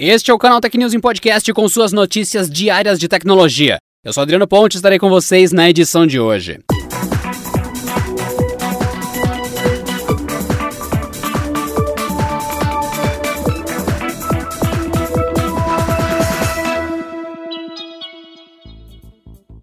Este é o canal Tech News em Podcast com suas notícias diárias de tecnologia. Eu sou Adriano Ponte e estarei com vocês na edição de hoje.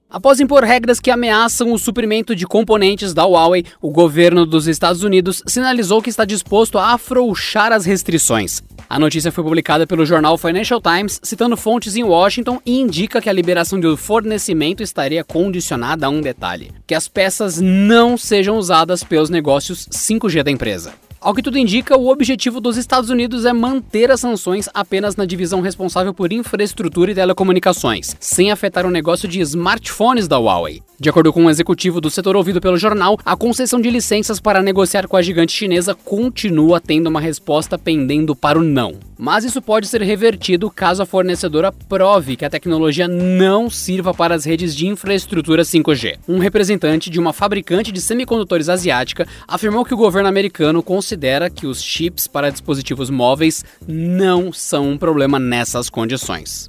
Após impor regras que ameaçam o suprimento de componentes da Huawei, o governo dos Estados Unidos sinalizou que está disposto a afrouxar as restrições. A notícia foi publicada pelo jornal Financial Times, citando fontes em Washington, e indica que a liberação do fornecimento estaria condicionada a um detalhe: que as peças não sejam usadas pelos negócios 5G da empresa. Ao que tudo indica, o objetivo dos Estados Unidos é manter as sanções apenas na divisão responsável por infraestrutura e telecomunicações, sem afetar o negócio de smartphones da Huawei. De acordo com um executivo do setor ouvido pelo jornal, a concessão de licenças para negociar com a gigante chinesa continua tendo uma resposta pendendo para o não. Mas isso pode ser revertido caso a fornecedora prove que a tecnologia não sirva para as redes de infraestrutura 5G. Um representante de uma fabricante de semicondutores asiática afirmou que o governo americano considera que os chips para dispositivos móveis não são um problema nessas condições.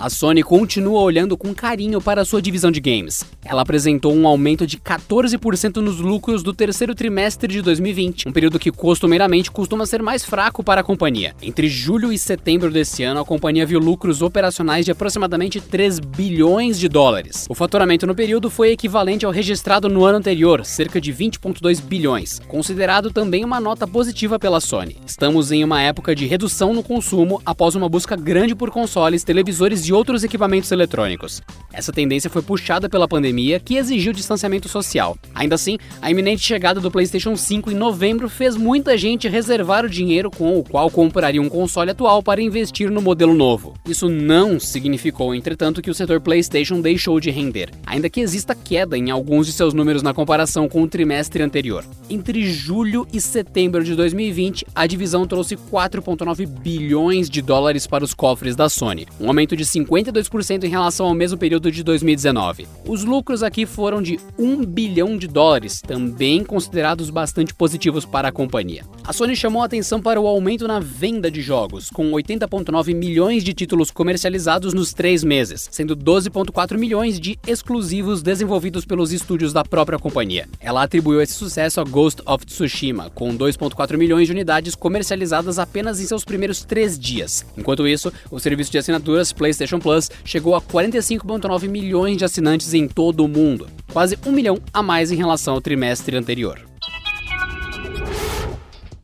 A Sony continua olhando com carinho para sua divisão de games. Ela apresentou um aumento de 14% nos lucros do terceiro trimestre de 2020, um período que costumeiramente costuma ser mais fraco para a companhia. Entre julho e setembro desse ano, a companhia viu lucros operacionais de aproximadamente 3 bilhões de dólares. O faturamento no período foi equivalente ao registrado no ano anterior, cerca de 20,2 bilhões, considerado também uma nota positiva pela Sony. Estamos em uma época de redução no consumo após uma busca grande por consoles, televisores e outros equipamentos eletrônicos. Essa tendência foi puxada pela pandemia, que exigiu distanciamento social. Ainda assim, a iminente chegada do PlayStation 5 em novembro fez muita gente reservar o dinheiro com o qual compraria um console atual para investir no modelo novo. Isso não significou, entretanto, que o setor PlayStation deixou de render, ainda que exista queda em alguns de seus números na comparação com o trimestre anterior. Entre julho e setembro de 2020, a divisão trouxe 4,9 bilhões de dólares para os cofres da Sony, um aumento de 52% em relação ao mesmo período de 2019. Os lucros aqui foram de 1 bilhão de dólares, também considerados bastante positivos para a companhia. A Sony chamou atenção para o aumento na venda de jogos, com 80,9 milhões de títulos comercializados nos três meses, sendo 12,4 milhões de exclusivos desenvolvidos pelos estúdios da própria companhia. Ela atribuiu esse sucesso a Ghost of Tsushima, com 2,4 milhões de unidades comercializadas apenas em seus primeiros três dias. Enquanto isso, o serviço de assinaturas PlayStation PlayStation Plus chegou a 45,9 milhões de assinantes em todo o mundo, quase um milhão a mais em relação ao trimestre anterior.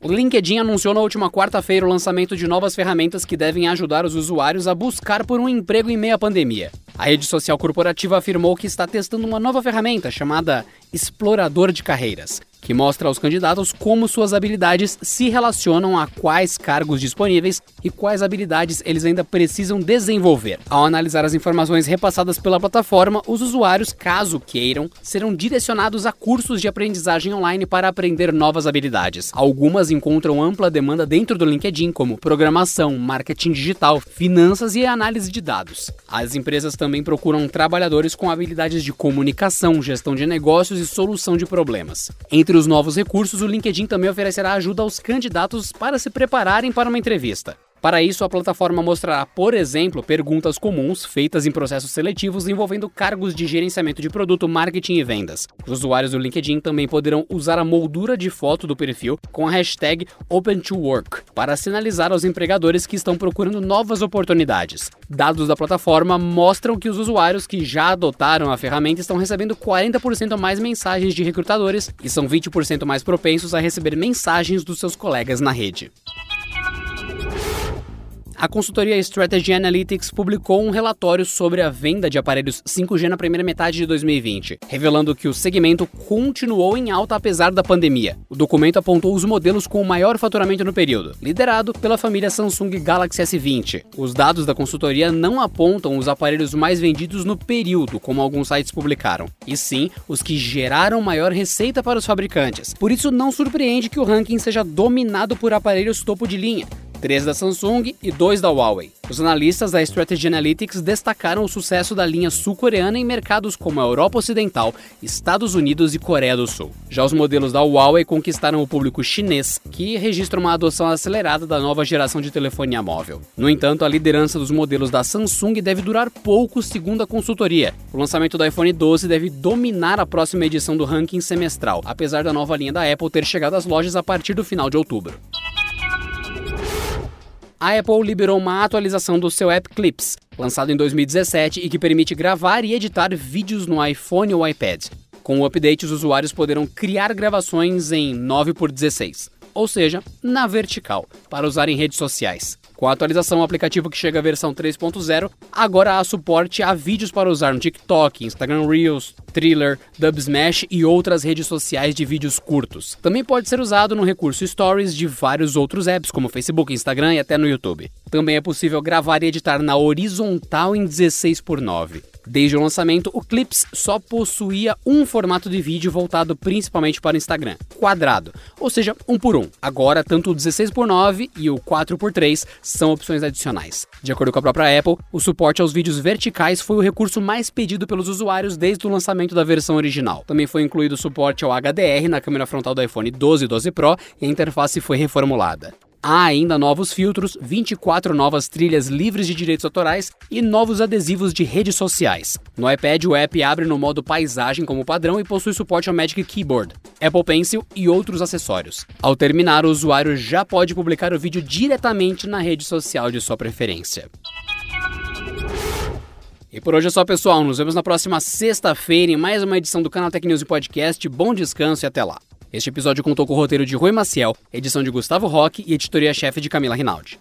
O LinkedIn anunciou na última quarta-feira o lançamento de novas ferramentas que devem ajudar os usuários a buscar por um emprego em meio à pandemia. A rede social corporativa afirmou que está testando uma nova ferramenta chamada Explorador de Carreiras, que mostra aos candidatos como suas habilidades se relacionam a quais cargos disponíveis e quais habilidades eles ainda precisam desenvolver. Ao analisar as informações repassadas pela plataforma, os usuários, caso queiram, serão direcionados a cursos de aprendizagem online para aprender novas habilidades. Algumas encontram ampla demanda dentro do LinkedIn, como programação, marketing digital, finanças e análise de dados. As empresas também procuram trabalhadores com habilidades de comunicação, gestão de negócios e solução de problemas. Entre entre os novos recursos, o LinkedIn também oferecerá ajuda aos candidatos para se prepararem para uma entrevista. Para isso, a plataforma mostrará, por exemplo, perguntas comuns feitas em processos seletivos envolvendo cargos de gerenciamento de produto, marketing e vendas. Os usuários do LinkedIn também poderão usar a moldura de foto do perfil com a hashtag OpenToWork para sinalizar aos empregadores que estão procurando novas oportunidades. Dados da plataforma mostram que os usuários que já adotaram a ferramenta estão recebendo 40% mais mensagens de recrutadores e são 20% mais propensos a receber mensagens dos seus colegas na rede. A consultoria Strategy Analytics publicou um relatório sobre a venda de aparelhos 5G na primeira metade de 2020, revelando que o segmento continuou em alta apesar da pandemia. O documento apontou os modelos com o maior faturamento no período, liderado pela família Samsung Galaxy S20. Os dados da consultoria não apontam os aparelhos mais vendidos no período, como alguns sites publicaram, e sim os que geraram maior receita para os fabricantes. Por isso, não surpreende que o ranking seja dominado por aparelhos topo de linha, três da Samsung e dois da Huawei. Os analistas da Strategy Analytics destacaram o sucesso da linha sul-coreana em mercados como a Europa Ocidental, Estados Unidos e Coreia do Sul. Já os modelos da Huawei conquistaram o público chinês, que registra uma adoção acelerada da nova geração de telefonia móvel. No entanto, a liderança dos modelos da Samsung deve durar pouco, segundo a consultoria. O lançamento do iPhone 12 deve dominar a próxima edição do ranking semestral, apesar da nova linha da Apple ter chegado às lojas a partir do final de outubro a Apple liberou uma atualização do seu app Clips, lançado em 2017 e que permite gravar e editar vídeos no iPhone ou iPad. Com o update, os usuários poderão criar gravações em 9 por 16, ou seja, na vertical, para usar em redes sociais. Com a atualização, o aplicativo que chega à versão 3.0 agora há suporte a vídeos para usar no TikTok, Instagram Reels, Thriller, Dubsmash e outras redes sociais de vídeos curtos. Também pode ser usado no recurso Stories de vários outros apps, como Facebook, Instagram e até no YouTube. Também é possível gravar e editar na horizontal em 16 por 9. Desde o lançamento, o Clips só possuía um formato de vídeo voltado principalmente para o Instagram, quadrado, ou seja, um por um. Agora, tanto o 16 por 9 e o 4 por 3 são opções adicionais. De acordo com a própria Apple, o suporte aos vídeos verticais foi o recurso mais pedido pelos usuários desde o lançamento da versão original. Também foi incluído suporte ao HDR na câmera frontal do iPhone 12 e 12 Pro e a interface foi reformulada. Há ainda novos filtros, 24 novas trilhas livres de direitos autorais e novos adesivos de redes sociais. No iPad, o app abre no modo paisagem como padrão e possui suporte ao Magic Keyboard, Apple Pencil e outros acessórios. Ao terminar, o usuário já pode publicar o vídeo diretamente na rede social de sua preferência. E por hoje é só, pessoal. Nos vemos na próxima sexta-feira em mais uma edição do canal Tech News e Podcast. Bom descanso e até lá. Este episódio contou com o roteiro de Rui Maciel, edição de Gustavo Roque e editoria-chefe de Camila Rinaldi.